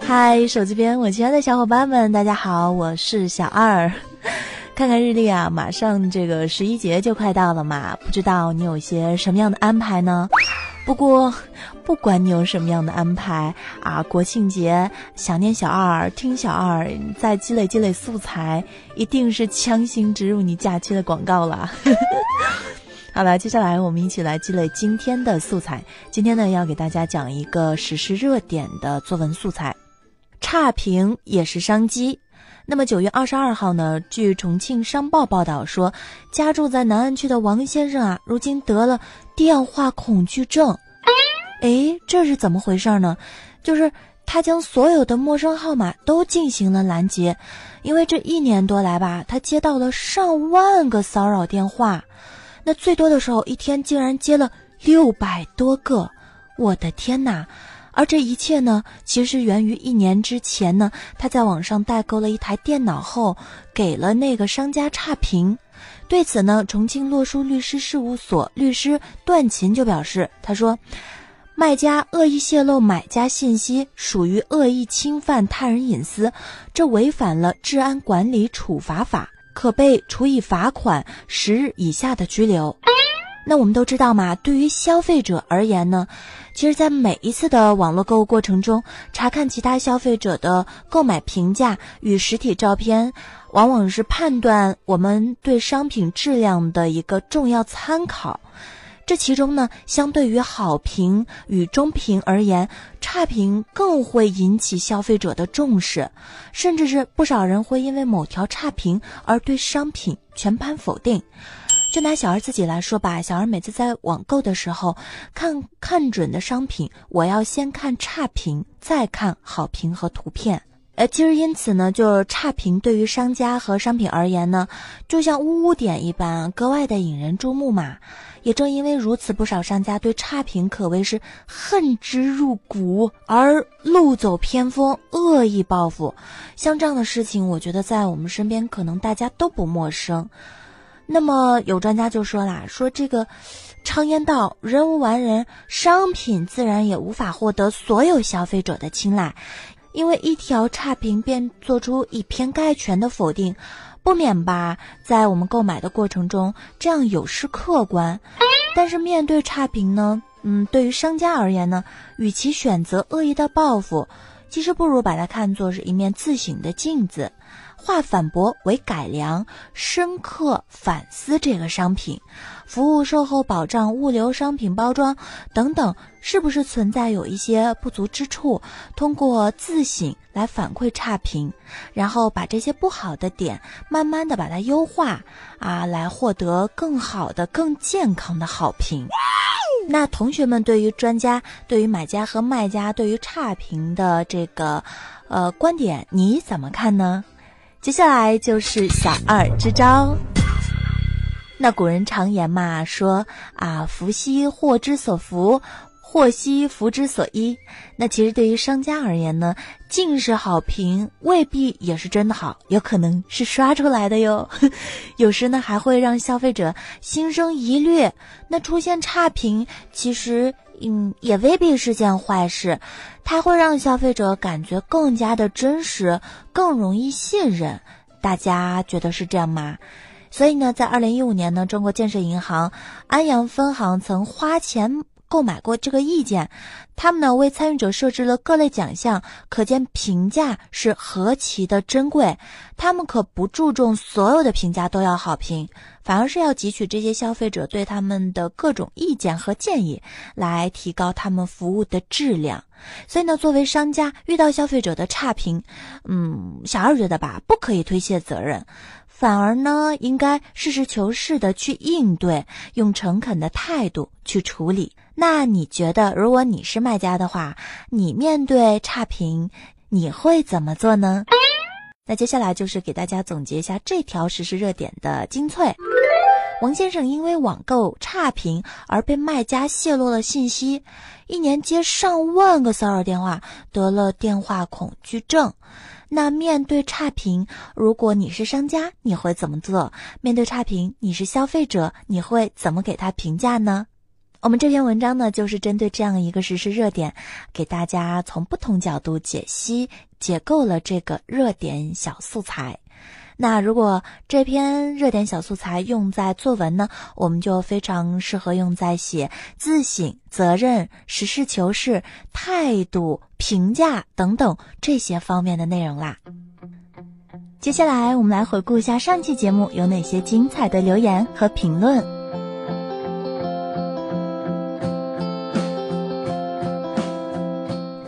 嗨，手机边我亲爱的小伙伴们，大家好，我是小二。看看日历啊，马上这个十一节就快到了嘛，不知道你有些什么样的安排呢？不过，不管你有什么样的安排啊，国庆节想念小二，听小二，再积累积累素材，一定是强行植入你假期的广告了。好了，接下来我们一起来积累今天的素材。今天呢，要给大家讲一个时事热点的作文素材，差评也是商机。那么九月二十二号呢，据重庆商报报道说，家住在南岸区的王先生啊，如今得了电话恐惧症。哎，这是怎么回事呢？就是他将所有的陌生号码都进行了拦截，因为这一年多来吧，他接到了上万个骚扰电话，那最多的时候一天竟然接了六百多个。我的天哪！而这一切呢，其实源于一年之前呢，他在网上代购了一台电脑后，给了那个商家差评。对此呢，重庆洛书律师事务所律师段琴就表示，他说，卖家恶意泄露买家信息，属于恶意侵犯他人隐私，这违反了治安管理处罚法，可被处以罚款十日以下的拘留。那我们都知道嘛，对于消费者而言呢，其实，在每一次的网络购物过程中，查看其他消费者的购买评价与实体照片，往往是判断我们对商品质量的一个重要参考。这其中呢，相对于好评与中评而言，差评更会引起消费者的重视，甚至是不少人会因为某条差评而对商品全盘否定。就拿小二自己来说吧，小二每次在网购的时候，看看准的商品，我要先看差评，再看好评和图片。呃，其实因此呢，就是差评对于商家和商品而言呢，就像污污点一般，格外的引人注目嘛。也正因为如此，不少商家对差评可谓是恨之入骨，而路走偏锋，恶意报复。像这样的事情，我觉得在我们身边可能大家都不陌生。那么有专家就说啦，说这个，常言道，人无完人，商品自然也无法获得所有消费者的青睐，因为一条差评便做出以偏概全的否定，不免吧，在我们购买的过程中这样有失客观。但是面对差评呢，嗯，对于商家而言呢，与其选择恶意的报复，其实不如把它看作是一面自省的镜子。化反驳为改良，深刻反思这个商品、服务、售后保障、物流、商品包装等等，是不是存在有一些不足之处？通过自省来反馈差评，然后把这些不好的点慢慢的把它优化啊，来获得更好的、更健康的好评。那同学们对于专家、对于买家和卖家对于差评的这个呃观点，你怎么看呢？接下来就是小二支招。那古人常言嘛，说啊，福兮祸之所伏，祸兮福之所依。那其实对于商家而言呢，尽是好评未必也是真的好，有可能是刷出来的哟。有时呢，还会让消费者心生疑虑。那出现差评，其实。嗯，也未必是件坏事，它会让消费者感觉更加的真实，更容易信任。大家觉得是这样吗？所以呢，在二零一五年呢，中国建设银行安阳分行曾花钱。购买过这个意见，他们呢为参与者设置了各类奖项，可见评价是何其的珍贵。他们可不注重所有的评价都要好评，反而是要汲取这些消费者对他们的各种意见和建议，来提高他们服务的质量。所以呢，作为商家遇到消费者的差评，嗯，小二觉得吧，不可以推卸责任。反而呢，应该实事求是的去应对，用诚恳的态度去处理。那你觉得，如果你是卖家的话，你面对差评，你会怎么做呢？那接下来就是给大家总结一下这条实时热点的精粹。王先生因为网购差评而被卖家泄露了信息，一年接上万个骚扰电话，得了电话恐惧症。那面对差评，如果你是商家，你会怎么做？面对差评，你是消费者，你会怎么给他评价呢？我们这篇文章呢，就是针对这样一个时事热点，给大家从不同角度解析、解构了这个热点小素材。那如果这篇热点小素材用在作文呢，我们就非常适合用在写自省、责任、实事求是、态度、评价等等这些方面的内容啦。接下来，我们来回顾一下上期节目有哪些精彩的留言和评论。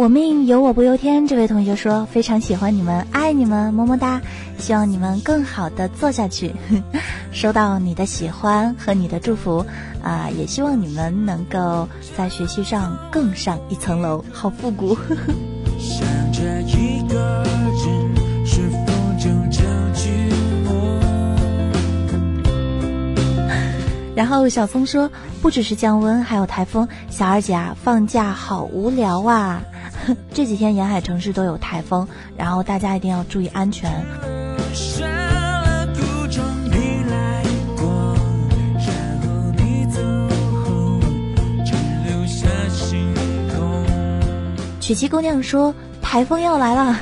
我命由我不由天，这位同学说非常喜欢你们，爱你们，么么哒！希望你们更好的做下去。收到你的喜欢和你的祝福，啊，也希望你们能够在学习上更上一层楼，好复古。然后小松说，不只是降温，还有台风。小二姐啊，放假好无聊啊。这几天沿海城市都有台风，然后大家一定要注意安全。曲奇姑娘说：“台风要来了。”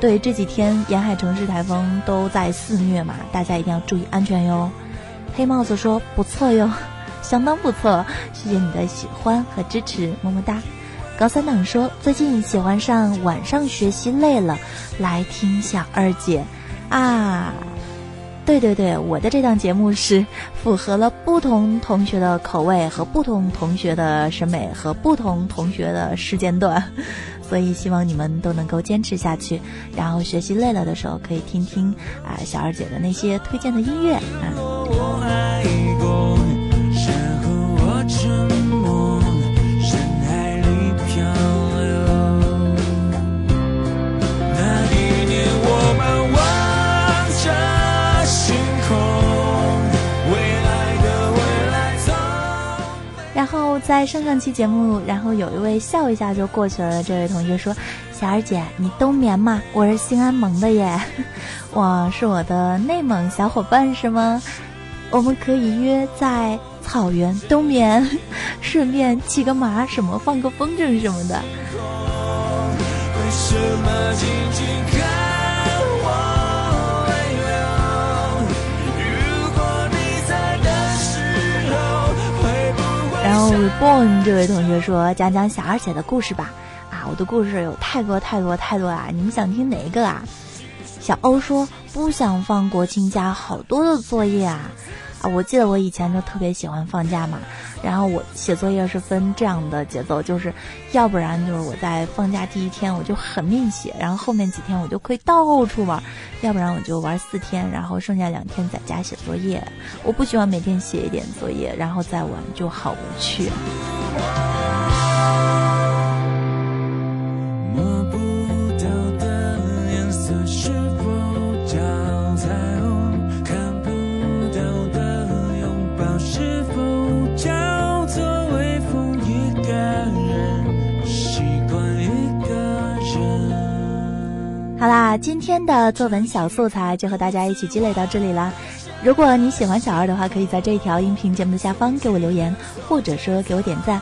对，这几天沿海城市台风都在肆虐嘛，大家一定要注意安全哟。黑帽子说：“不错哟，相当不错，谢谢你的喜欢和支持，么么哒。”高三党说：“最近喜欢上晚上学习累了，来听小二姐，啊，对对对，我的这档节目是符合了不同同学的口味和不同同学的审美和不同同学的时间段，所以希望你们都能够坚持下去，然后学习累了的时候可以听听啊小二姐的那些推荐的音乐啊。”在上上期节目，然后有一位笑一下就过去了的。这位同学说：“小二姐，你冬眠吗？我是兴安盟的耶，我，是我的内蒙小伙伴是吗？我们可以约在草原冬眠，顺便骑个马，什么放个风筝什么的。”然后 born 这位同学说：“讲讲小二写的故事吧。”啊，我的故事有太多太多太多啊！你们想听哪一个啊？小欧说：“不想放国庆假，好多的作业啊。”啊，我记得我以前就特别喜欢放假嘛，然后我写作业是分这样的节奏，就是要不然就是我在放假第一天我就狠命写，然后后面几天我就可以到处玩，要不然我就玩四天，然后剩下两天在家写作业。我不喜欢每天写一点作业然后再玩，就好无趣。好啦，今天的作文小素材就和大家一起积累到这里啦。如果你喜欢小二的话，可以在这一条音频节目的下方给我留言，或者说给我点赞，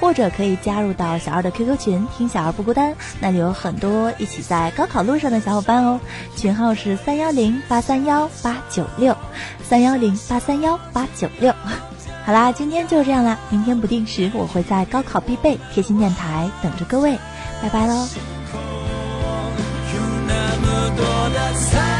或者可以加入到小二的 QQ 群，听小二不孤单，那里有很多一起在高考路上的小伙伴哦。群号是三幺零八三幺八九六，三幺零八三幺八九六。好啦，今天就这样啦，明天不定时我会在高考必备贴心电台等着各位，拜拜喽。time.